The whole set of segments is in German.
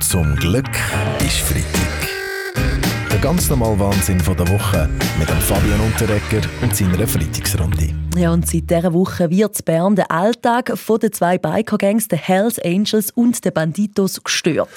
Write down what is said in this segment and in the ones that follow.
Zum Glück ist Freitag. Der ganz normale Wahnsinn von der Woche mit dem Fabian Unterrecker und seiner Freitagsrunde. Ja, und seit dieser Woche wird in Bern der Alltag von den zwei Biker-Gangs, den Hells Angels und den Banditos, gestört.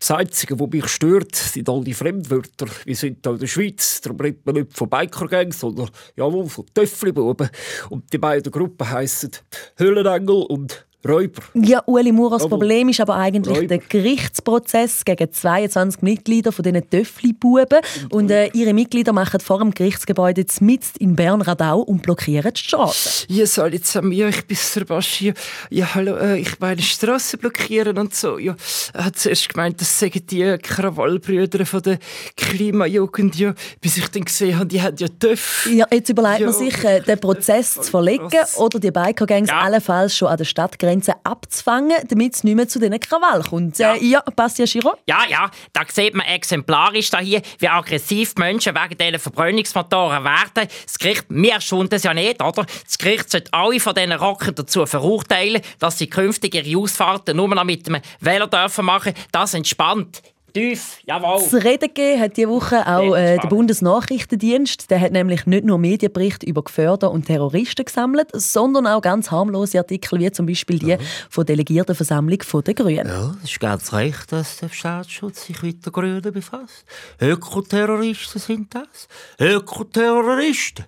Das Einzige, was mich stört, sind all die Fremdwörter. Wir sind hier in der Schweiz, darum redet man nicht von Biker-Gangs, sondern jawohl, von Töffli-Buben. Und die beiden Gruppen heissen Höhlenengel und Räuber. Ja, Ueli Maurer, das Jawohl. Problem ist aber eigentlich Räuber. der Gerichtsprozess gegen 22 Mitglieder von diesen Töffli-Buben. Und äh, ihre Mitglieder machen vor dem Gerichtsgebäude mitten in Bern-Radau und blockieren die Straße. Ja, soll jetzt an mir, ich bin Sebastian. Ja, hallo, äh, ich meine Straße blockieren und so. Ja, er hat zuerst gemeint, das sagen die Krawallbrüder von der Klimajugend. Ja, bis ich dann gesehen habe, die haben ja Töff. Ja, jetzt überlegt man Ja. sich, äh, den Prozess zu verlegen oder die Biker-Gangs Ja. allenfalls schon an der Stadtgrenze abzufangen, damit es nicht mehr zu diesen Krawall kommt. Ja. Äh, ja, Bastian Giro? Ja, ja, da sieht man exemplarisch da hier, wie aggressiv die Menschen wegen diesen Verbrennungsmotoren werden. Das Gericht, wir schunden es ja nicht, oder? Das Gericht sollte alle von diesen Rockern dazu verurteilen, dass sie künftig ihre Ausfahrten nur noch mit dem Velo dürfen machen. Das entspannt. Tief, jawohl. Zu reden gegeben hat diese Woche auch äh, der. Bundesnachrichtendienst. Der hat nämlich nicht nur Medienberichte über Gefährder und Terroristen gesammelt, sondern auch ganz harmlose Artikel, wie zum Beispiel die von der Delegiertenversammlung der Grünen. Ja, es ist ganz recht, dass der Staatsschutz sich mit den Grünen befasst. Ökoterroristen sind das. Ökoterroristen.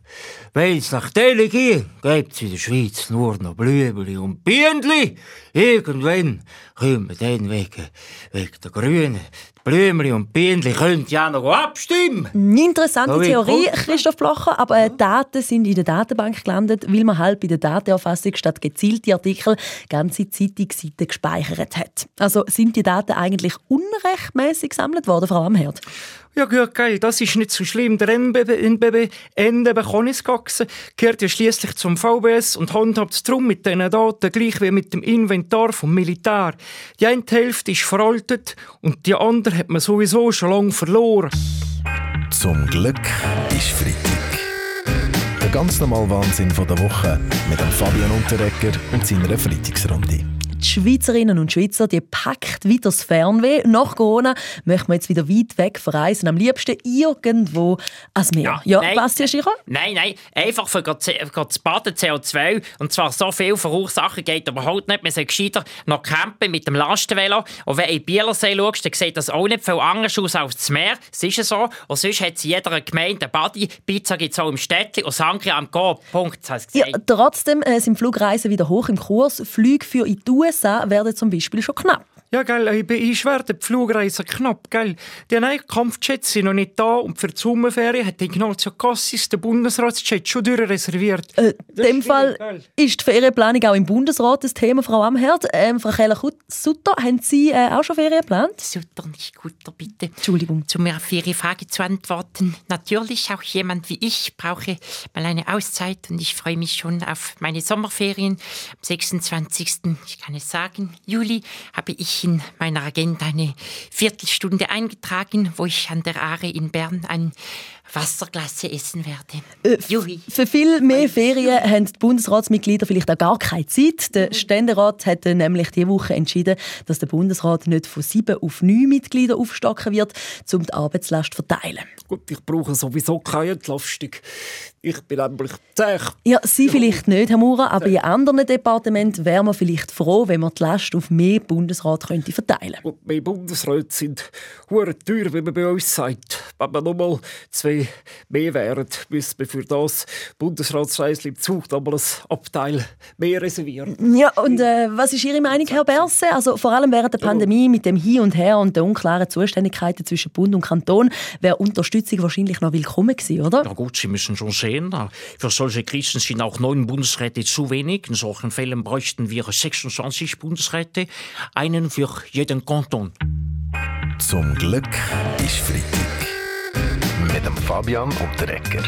Weil es nach denen geht, gibt es in der Schweiz nur noch Blümeli und Bienenli. Irgendwann können wir dann wegen, wegen der Grünen. Die Blümeli und Bienenli können ja noch abstimmen. Eine interessante Ja, wie Theorie? Christoph Blocher, aber äh, Daten sind in der Datenbank gelandet, weil man halt bei der Datenerfassung statt gezielte Artikel ganze Zeitungsseiten gespeichert hat. Also sind die Daten eigentlich unrechtmäßig gesammelt worden, Frau Amherd? Ja gut, geil, das ist nicht so schlimm. Der NBB, NBB NBB Konisgaxe gehört ja schließlich zum VBS und handhabt es darum mit diesen Daten gleich wie mit dem Inventar vom Militär. Die eine Hälfte ist veraltet und die andere hat man sowieso schon lange verloren. Zum Glück ist Freitag. Der ganz normale Wahnsinn von der Woche mit dem Fabian Unterrecker und seiner Freitagsrunde. Die Schweizerinnen und Schweizer die packt wieder das Fernweh. Nach Corona möchten wir jetzt wieder weit weg verreisen. Am liebsten irgendwo ans Meer. Ja, nein. Bastian Schirrer? Nein, nein, einfach für zu baden CO2 und zwar so viel verursachen geht überhaupt nicht. Wir sind gescheiter noch campen mit dem Lastenvelo und wenn du in den Bielersee schaust, dann sieht das auch nicht viel anders aus als das Meer. Es ist ja so. Und sonst hat es in jeder Gemeinde eine Body. Pizza gibt es auch im Städtchen und Sangria am Go. Punkt, das heisst Ja, gesagt. trotzdem äh, sind Flugreisen wieder hoch im Kurs. Flüge für in die USA werden zum Beispiel schon knapp. Ja, gell, ich bin einschwer, die Flugreise knapp, gell. Die neuen Kampfjets sind noch nicht da und für die Sommerferien hat Ignazio Cassis den Bundesratsjet schon durchreserviert. Äh, in dem ist Fall schwierig, ist die Ferienplanung auch im Bundesrat das Thema, Frau Amherd. Ähm, Frau Keller-Sutter, haben Sie äh, auch schon Ferien geplant? Sutter, nicht guter, bitte. Entschuldigung. Um mir auf Ihre Frage zu antworten. Natürlich, auch jemand wie ich brauche mal eine Auszeit und ich freue mich schon auf meine Sommerferien. Am 26. ich kann es sagen, Juli habe ich in meiner Agenda eine Viertelstunde eingetragen, wo ich an der Aare in Bern ein Wasserglasse essen werde. Äh. Für viel mehr Ferien haben die Bundesratsmitglieder vielleicht auch gar keine Zeit. Der Ständerat hat nämlich diese Woche entschieden, dass der Bundesrat nicht von sieben auf neun Mitglieder aufstocken wird, um die Arbeitslast zu verteilen. Gut, ich brauche sowieso keine Entlastung. Ich bin nämlich zäh. Ja, Sie vielleicht nicht, Herr Maurer, aber in anderen Departementen wäre man vielleicht froh, wenn man die Last auf mehr Bundesrat könnte verteilen könnte. Gut, wir Bundesräte sind hure teuer, wie man bei uns sagt. Wenn wir nochmal zwei mehr wären, müssten wir für das Bundesratsreisli im Zug ein Abteil mehr reservieren. Ja, und äh, was ist Ihre Meinung, Herr Berse? Also vor allem während der Pandemie mit dem Hin und Her und den unklaren Zuständigkeiten zwischen Bund und Kanton wäre Unterstützung wahrscheinlich noch willkommen gewesen, oder? Na gut, Sie müssen schon sehen, für solche Krisen sind auch neun Bundesräte zu wenig. In solchen Fällen bräuchten wir 26 Bundesräte, einen für jeden Kanton. Zum Glück ist Freitag. Mit dem Fabian Unterrecker.